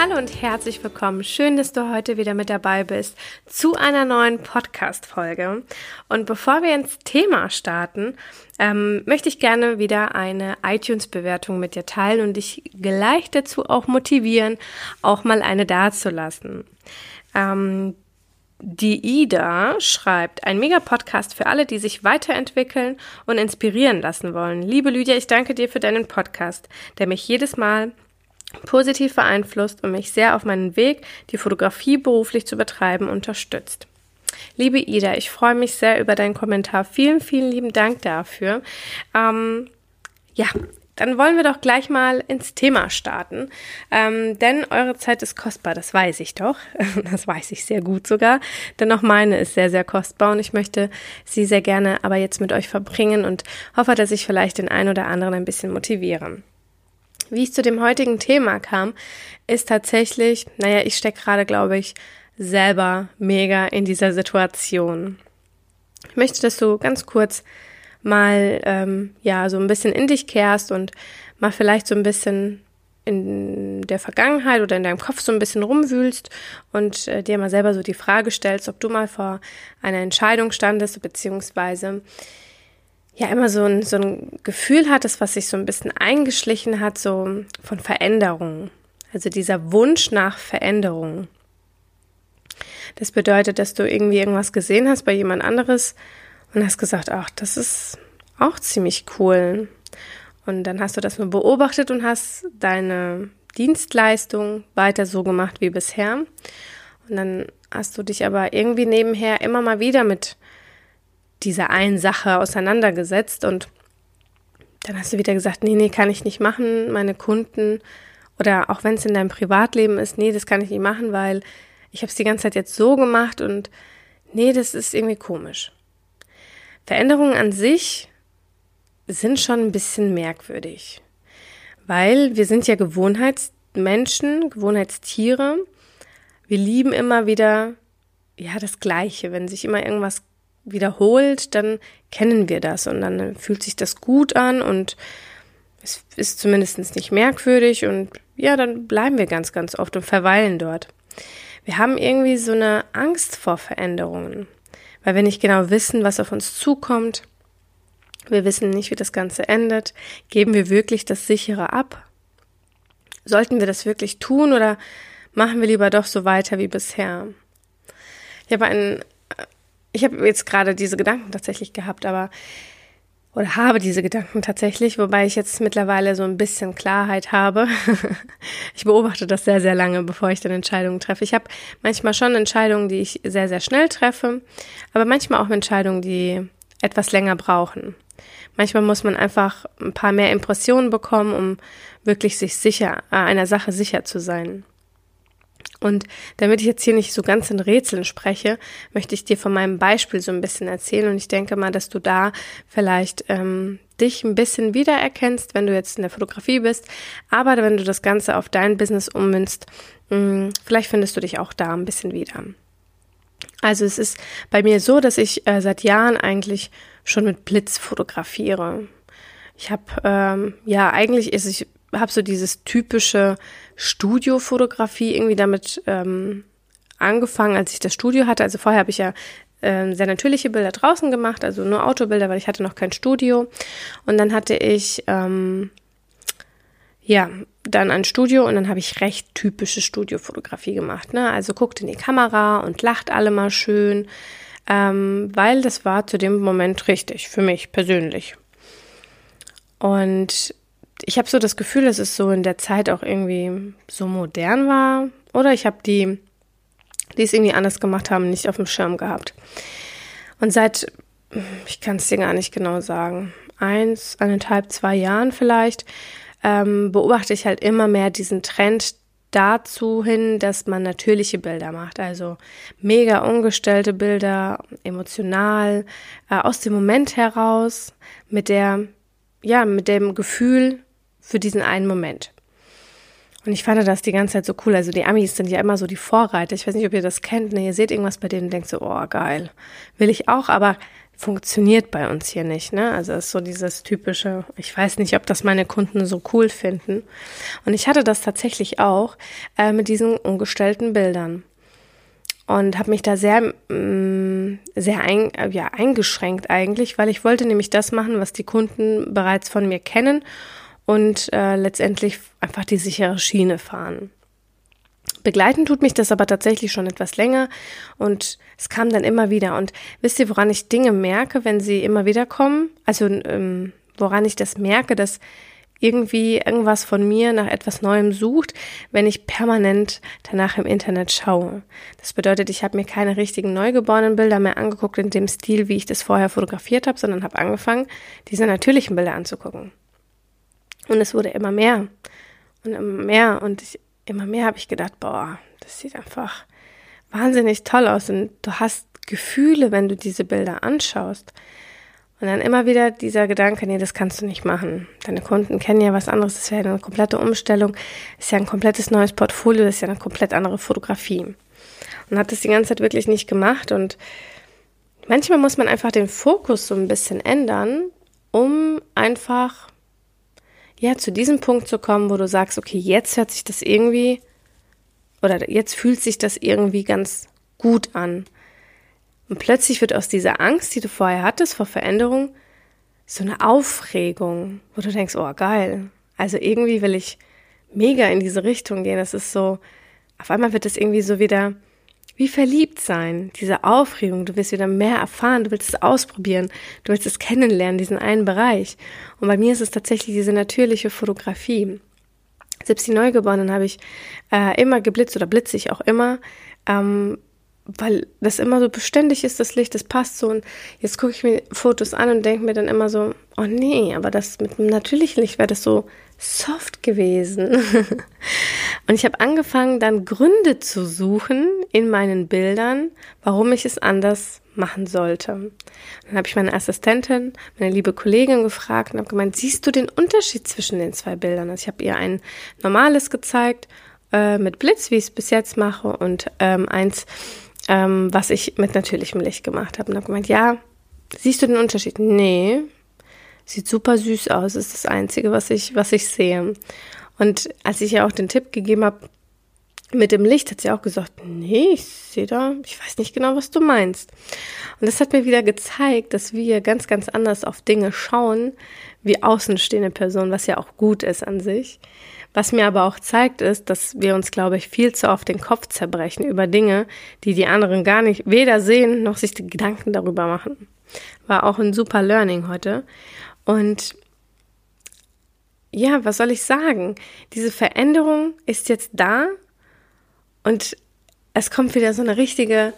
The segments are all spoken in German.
Hallo und herzlich willkommen. Schön, dass du heute wieder mit dabei bist zu einer neuen Podcast-Folge. Und bevor wir ins Thema starten, ähm, möchte ich gerne wieder eine iTunes-Bewertung mit dir teilen und dich gleich dazu auch motivieren, auch mal eine dazulassen. Ähm, die Ida schreibt, ein Mega-Podcast für alle, die sich weiterentwickeln und inspirieren lassen wollen. Liebe Lydia, ich danke dir für deinen Podcast, der mich jedes Mal positiv beeinflusst und mich sehr auf meinen Weg, die Fotografie beruflich zu betreiben, unterstützt. Liebe Ida, ich freue mich sehr über deinen Kommentar. Vielen, vielen lieben Dank dafür. Ähm, ja, dann wollen wir doch gleich mal ins Thema starten. Ähm, denn eure Zeit ist kostbar, das weiß ich doch. Das weiß ich sehr gut sogar. Denn auch meine ist sehr, sehr kostbar und ich möchte sie sehr gerne aber jetzt mit euch verbringen und hoffe, dass ich vielleicht den einen oder anderen ein bisschen motiviere. Wie ich zu dem heutigen Thema kam, ist tatsächlich, naja, ich stecke gerade, glaube ich, selber mega in dieser Situation. Ich möchte, dass du ganz kurz mal, ähm, ja, so ein bisschen in dich kehrst und mal vielleicht so ein bisschen in der Vergangenheit oder in deinem Kopf so ein bisschen rumwühlst und äh, dir mal selber so die Frage stellst, ob du mal vor einer Entscheidung standest, beziehungsweise ja immer so ein, so ein Gefühl hattest, was sich so ein bisschen eingeschlichen hat, so von Veränderung. Also dieser Wunsch nach Veränderung. Das bedeutet, dass du irgendwie irgendwas gesehen hast bei jemand anderes und hast gesagt, ach, das ist auch ziemlich cool. Und dann hast du das nur beobachtet und hast deine Dienstleistung weiter so gemacht wie bisher. Und dann hast du dich aber irgendwie nebenher immer mal wieder mit dieser einen Sache auseinandergesetzt und dann hast du wieder gesagt, nee, nee, kann ich nicht machen, meine Kunden oder auch wenn es in deinem Privatleben ist, nee, das kann ich nicht machen, weil ich habe es die ganze Zeit jetzt so gemacht und nee, das ist irgendwie komisch. Veränderungen an sich sind schon ein bisschen merkwürdig, weil wir sind ja Gewohnheitsmenschen, Gewohnheitstiere. Wir lieben immer wieder ja das Gleiche, wenn sich immer irgendwas wiederholt, dann kennen wir das und dann fühlt sich das gut an und es ist zumindest nicht merkwürdig und ja, dann bleiben wir ganz, ganz oft und verweilen dort. Wir haben irgendwie so eine Angst vor Veränderungen, weil wir nicht genau wissen, was auf uns zukommt. Wir wissen nicht, wie das Ganze endet. Geben wir wirklich das sichere ab? Sollten wir das wirklich tun oder machen wir lieber doch so weiter wie bisher? Ich habe einen ich habe jetzt gerade diese Gedanken tatsächlich gehabt, aber oder habe diese Gedanken tatsächlich, wobei ich jetzt mittlerweile so ein bisschen Klarheit habe. ich beobachte das sehr, sehr lange, bevor ich dann Entscheidungen treffe. Ich habe manchmal schon Entscheidungen, die ich sehr, sehr schnell treffe, aber manchmal auch Entscheidungen, die etwas länger brauchen. Manchmal muss man einfach ein paar mehr Impressionen bekommen, um wirklich sich sicher, äh, einer Sache sicher zu sein. Und damit ich jetzt hier nicht so ganz in Rätseln spreche, möchte ich dir von meinem Beispiel so ein bisschen erzählen. Und ich denke mal, dass du da vielleicht ähm, dich ein bisschen wiedererkennst, wenn du jetzt in der Fotografie bist. Aber wenn du das Ganze auf dein Business ummünzt, mh, hm, vielleicht findest du dich auch da ein bisschen wieder. Also es ist bei mir so, dass ich äh, seit Jahren eigentlich schon mit Blitz fotografiere. Ich habe ähm, ja eigentlich ist ich habe so dieses typische Studiofotografie irgendwie damit ähm, angefangen, als ich das Studio hatte. Also vorher habe ich ja äh, sehr natürliche Bilder draußen gemacht, also nur Autobilder, weil ich hatte noch kein Studio. Und dann hatte ich ähm, ja dann ein Studio und dann habe ich recht typische Studiofotografie gemacht. Ne? Also guckt in die Kamera und lacht alle mal schön, ähm, weil das war zu dem Moment richtig für mich persönlich. Und ich habe so das Gefühl, dass es so in der Zeit auch irgendwie so modern war. Oder ich habe die, die es irgendwie anders gemacht haben, nicht auf dem Schirm gehabt. Und seit, ich kann es dir gar nicht genau sagen, eins, eineinhalb, zwei Jahren vielleicht, ähm, beobachte ich halt immer mehr diesen Trend, dazu hin, dass man natürliche Bilder macht, also mega ungestellte Bilder, emotional, äh, aus dem Moment heraus, mit der, ja, mit dem Gefühl für diesen einen Moment. Und ich fand das die ganze Zeit so cool. Also die Amis sind ja immer so die Vorreiter. Ich weiß nicht, ob ihr das kennt. Ne? Ihr seht irgendwas bei denen und denkt so, oh geil, will ich auch, aber funktioniert bei uns hier nicht. Ne? Also ist so dieses typische, ich weiß nicht, ob das meine Kunden so cool finden. Und ich hatte das tatsächlich auch äh, mit diesen umgestellten Bildern. Und habe mich da sehr, mh, mm, sehr ein, ja, eingeschränkt eigentlich, weil ich wollte nämlich das machen, was die Kunden bereits von mir kennen und äh, letztendlich einfach die sichere Schiene fahren. Begleiten tut mich das aber tatsächlich schon etwas länger und es kam dann immer wieder. Und wisst ihr, woran ich Dinge merke, wenn sie immer wieder kommen? Also ähm, woran ich das merke, dass irgendwie irgendwas von mir nach etwas Neuem sucht, wenn ich permanent danach im Internet schaue. Das bedeutet, ich habe mir keine richtigen neugeborenen Bilder mehr angeguckt in dem Stil, wie ich das vorher fotografiert habe, sondern habe angefangen, diese natürlichen Bilder anzugucken. Und es wurde immer mehr und immer mehr und ich immer mehr habe ich gedacht, boah, das sieht einfach wahnsinnig toll aus und du hast Gefühle, wenn du diese Bilder anschaust. Und dann immer wieder dieser Gedanke, nee, das kannst du nicht machen. Deine Kunden kennen ja was anderes, das wäre eine komplette Umstellung, ist ja ein komplettes neues Portfolio, das ist ja eine komplett andere Fotografie. Und hat das die ganze Zeit wirklich nicht gemacht und manchmal muss man einfach den Fokus so ein bisschen ändern, um einfach ja, zu diesem Punkt zu kommen, wo du sagst, okay, jetzt hört sich das irgendwie oder jetzt fühlt sich das irgendwie ganz gut an. Und plötzlich wird aus dieser Angst, die du vorher hattest vor Veränderung, so eine Aufregung, wo du denkst, oh geil. Also irgendwie will ich mega in diese Richtung gehen. Das ist so, auf einmal wird es irgendwie so wieder wie verliebt sein, diese Aufregung, du willst wieder mehr erfahren, du willst es ausprobieren, du willst es kennenlernen, diesen einen Bereich. Und bei mir ist es tatsächlich diese natürliche Fotografie. Selbst die Neugeborenen habe ich äh, immer geblitzt oder blitze ich auch immer, ähm, weil das immer so beständig ist, das Licht, das passt so. Und jetzt gucke ich mir Fotos an und denke mir dann immer so, oh nee, aber das mit dem natürlichen Licht wäre das so soft gewesen. und ich habe angefangen, dann Gründe zu suchen in meinen Bildern, warum ich es anders machen sollte. Dann habe ich meine Assistentin, meine liebe Kollegin gefragt und habe gemeint, siehst du den Unterschied zwischen den zwei Bildern? Also ich habe ihr ein normales gezeigt äh, mit Blitz, wie ich es bis jetzt mache, und ähm, eins, ähm, was ich mit natürlichem Licht gemacht habe. Und habe gemeint, ja, siehst du den Unterschied? Nee, Sieht super süß aus, ist das Einzige, was ich, was ich sehe. Und als ich ihr auch den Tipp gegeben habe, mit dem Licht hat sie auch gesagt, nee, ich sehe da, ich weiß nicht genau, was du meinst. Und das hat mir wieder gezeigt, dass wir ganz, ganz anders auf Dinge schauen, wie außenstehende Personen, was ja auch gut ist an sich. Was mir aber auch zeigt, ist, dass wir uns, glaube ich, viel zu oft den Kopf zerbrechen über Dinge, die die anderen gar nicht weder sehen noch sich die Gedanken darüber machen. War auch ein super Learning heute. Und ja, was soll ich sagen? Diese Veränderung ist jetzt da und es kommt wieder so eine richtige,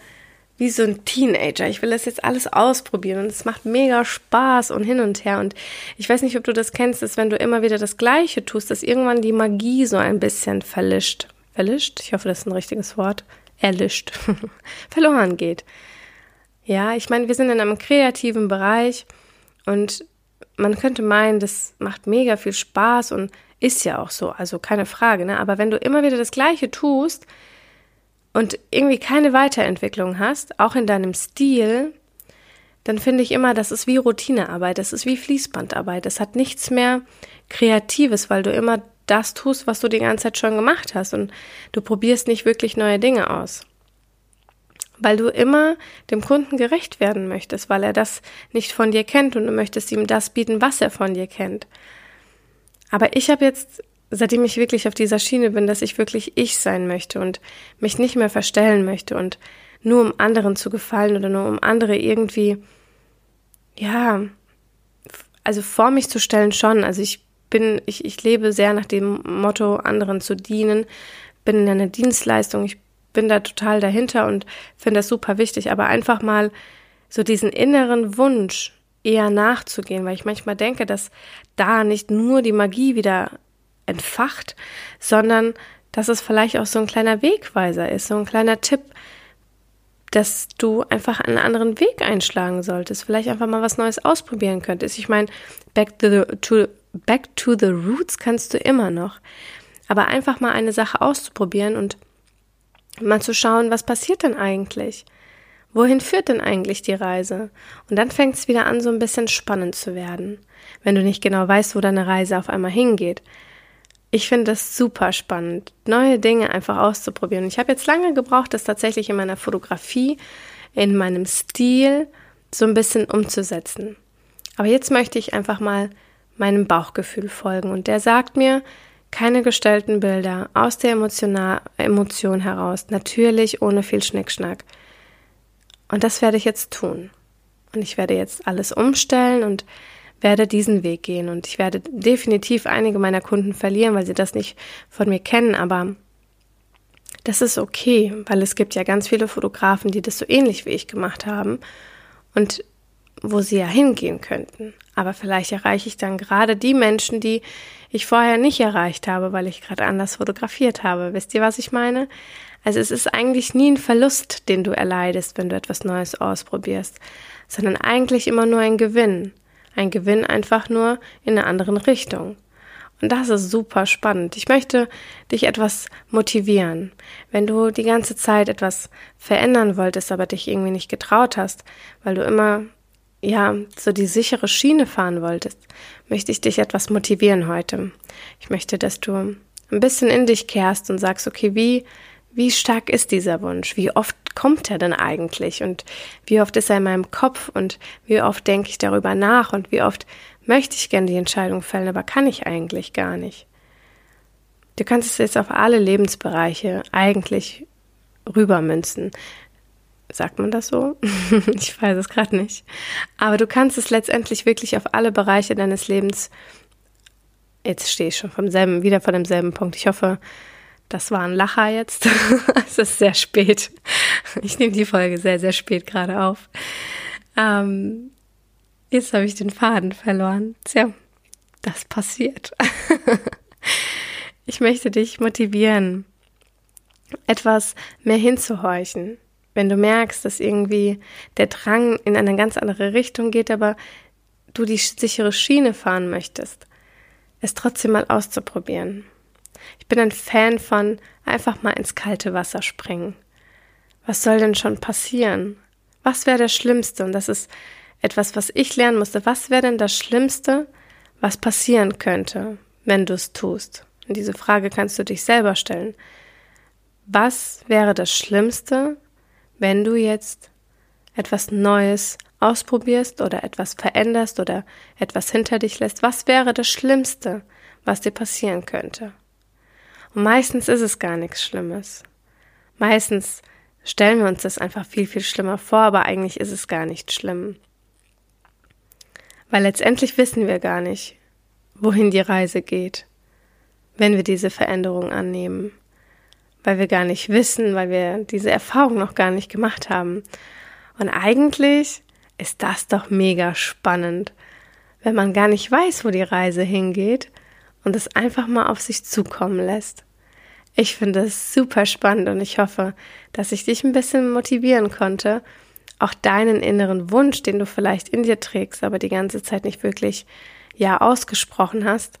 wie so ein Teenager. Ich will das jetzt alles ausprobieren und es macht mega Spaß und hin und her. Und ich weiß nicht, ob du das kennst, dass wenn du immer wieder das Gleiche tust, dass irgendwann die Magie so ein bisschen verlischt. Verlischt? Ich hoffe, das ist ein richtiges Wort. Erlischt. Verloren geht. Ja, ich meine, wir sind in einem kreativen Bereich und man könnte meinen, das macht mega viel Spaß und ist ja auch so, also keine Frage, ne? Aber wenn du immer wieder das Gleiche tust und irgendwie keine Weiterentwicklung hast, auch in deinem Stil, dann finde ich immer, das ist wie Routinearbeit, das ist wie Fließbandarbeit. Das hat nichts mehr Kreatives, weil du immer das tust, was du die ganze Zeit schon gemacht hast und du probierst nicht wirklich neue Dinge aus weil du immer dem Kunden gerecht werden möchtest, weil er das nicht von dir kennt und du möchtest ihm das bieten, was er von dir kennt. Aber ich habe jetzt, seitdem ich wirklich auf dieser Schiene bin, dass ich wirklich ich sein möchte und mich nicht mehr verstellen möchte und nur um anderen zu gefallen oder nur um andere irgendwie, ja, also vor mich zu stellen schon. Also ich bin, ich, ich lebe sehr nach dem Motto, anderen zu dienen, bin in einer Dienstleistung, ich bin da total dahinter und finde das super wichtig, aber einfach mal so diesen inneren Wunsch eher nachzugehen, weil ich manchmal denke, dass da nicht nur die Magie wieder entfacht, sondern dass es vielleicht auch so ein kleiner Wegweiser ist, so ein kleiner Tipp, dass du einfach einen anderen Weg einschlagen solltest, vielleicht einfach mal was Neues ausprobieren könntest. Ich meine, back to the, to, back to the roots kannst du immer noch. Aber einfach mal eine Sache auszuprobieren und mal zu schauen, was passiert denn eigentlich? Wohin führt denn eigentlich die Reise? Und dann fängt es wieder an, so ein bisschen spannend zu werden, wenn du nicht genau weißt, wo deine Reise auf einmal hingeht. Ich finde das super spannend, neue Dinge einfach auszuprobieren. Ich habe jetzt lange gebraucht, das tatsächlich in meiner Fotografie, in meinem Stil so ein bisschen umzusetzen. Aber jetzt möchte ich einfach mal meinem Bauchgefühl folgen und der sagt mir, keine gestellten Bilder aus der Emotion heraus, natürlich ohne viel Schnickschnack. Und das werde ich jetzt tun. Und ich werde jetzt alles umstellen und werde diesen Weg gehen. Und ich werde definitiv einige meiner Kunden verlieren, weil sie das nicht von mir kennen. Aber das ist okay, weil es gibt ja ganz viele Fotografen, die das so ähnlich wie ich gemacht haben und wo sie ja hingehen könnten. Aber vielleicht erreiche ich dann gerade die Menschen, die ich vorher nicht erreicht habe, weil ich gerade anders fotografiert habe. Wisst ihr, was ich meine? Also es ist eigentlich nie ein Verlust, den du erleidest, wenn du etwas Neues ausprobierst, sondern eigentlich immer nur ein Gewinn. Ein Gewinn einfach nur in einer anderen Richtung. Und das ist super spannend. Ich möchte dich etwas motivieren. Wenn du die ganze Zeit etwas verändern wolltest, aber dich irgendwie nicht getraut hast, weil du immer, ja, so die sichere Schiene fahren wolltest, möchte ich dich etwas motivieren heute. Ich möchte, dass du ein bisschen in dich kehrst und sagst, okay, wie wie stark ist dieser Wunsch? Wie oft kommt er denn eigentlich? Und wie oft ist er in meinem Kopf? Und wie oft denke ich darüber nach? Und wie oft möchte ich gerne die Entscheidung fällen, aber kann ich eigentlich gar nicht? Du kannst es jetzt auf alle Lebensbereiche eigentlich rübermünzen. Sagt man das so? ich weiß es gerade nicht. Aber du kannst es letztendlich wirklich auf alle Bereiche deines Lebens. Jetzt stehe ich schon vom selben, wieder vor demselben Punkt. Ich hoffe, das war ein Lacher jetzt. es ist sehr spät. Ich nehme die Folge sehr, sehr spät gerade auf. Ähm, jetzt habe ich den Faden verloren. Tja, das passiert. ich möchte dich motivieren, etwas mehr hinzuhorchen. Wenn du merkst, dass irgendwie der Drang in eine ganz andere Richtung geht, aber du die sichere Schiene fahren möchtest, es trotzdem mal auszuprobieren. Ich bin ein Fan von einfach mal ins kalte Wasser springen. Was soll denn schon passieren? Was wäre das Schlimmste? Und das ist etwas, was ich lernen musste. Was wäre denn das Schlimmste, was passieren könnte, wenn du es tust? Und diese Frage kannst du dich selber stellen. Was wäre das Schlimmste, wenn du jetzt etwas Neues ausprobierst oder etwas veränderst oder etwas hinter dich lässt? Was wäre das Schlimmste, was dir passieren könnte? Und meistens ist es gar nichts Schlimmes. Meistens stellen wir uns das einfach viel, viel schlimmer vor, aber eigentlich ist es gar nicht schlimm. Weil letztendlich wissen wir gar nicht, wohin die Reise geht, wenn wir diese Veränderung annehmen. Weil wir gar nicht wissen, weil wir diese Erfahrung noch gar nicht gemacht haben. Und eigentlich ist das doch mega spannend, wenn man gar nicht weiß, wo die Reise hingeht und es einfach mal auf sich zukommen lässt. Ich finde es super spannend und ich hoffe, dass ich dich ein bisschen motivieren konnte, auch deinen inneren Wunsch, den du vielleicht in dir trägst, aber die ganze Zeit nicht wirklich ja ausgesprochen hast,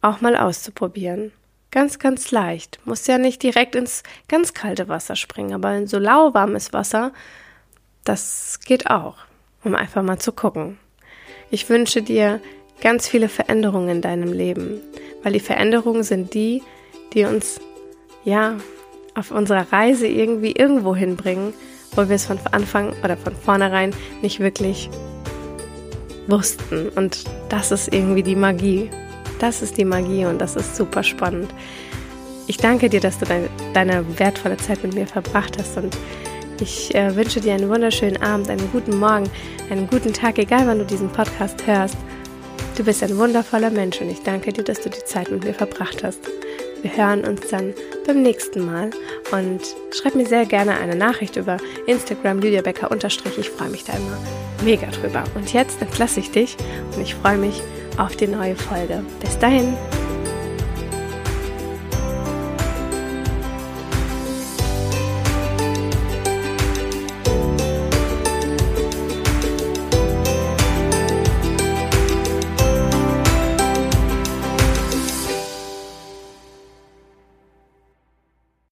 auch mal auszuprobieren. Ganz, ganz leicht. Muss ja nicht direkt ins ganz kalte Wasser springen, aber in so lauwarmes Wasser, das geht auch, um einfach mal zu gucken. Ich wünsche dir ganz viele Veränderungen in deinem Leben, weil die Veränderungen sind die, die uns ja auf unserer Reise irgendwie irgendwo hinbringen, wo wir es von Anfang oder von vornherein nicht wirklich wussten. Und das ist irgendwie die Magie. Das ist die Magie und das ist super spannend. Ich danke dir, dass du deine, deine wertvolle Zeit mit mir verbracht hast und ich äh, wünsche dir einen wunderschönen Abend, einen guten Morgen, einen guten Tag, egal wann du diesen Podcast hörst. Du bist ein wundervoller Mensch und ich danke dir, dass du die Zeit mit mir verbracht hast. Wir hören uns dann beim nächsten Mal und schreib mir sehr gerne eine Nachricht über Instagram Lydia Becker unterstrich. Ich freue mich da immer mega drüber. Und jetzt entlasse ich dich und ich freue mich auf die neue Folge. Bis dahin.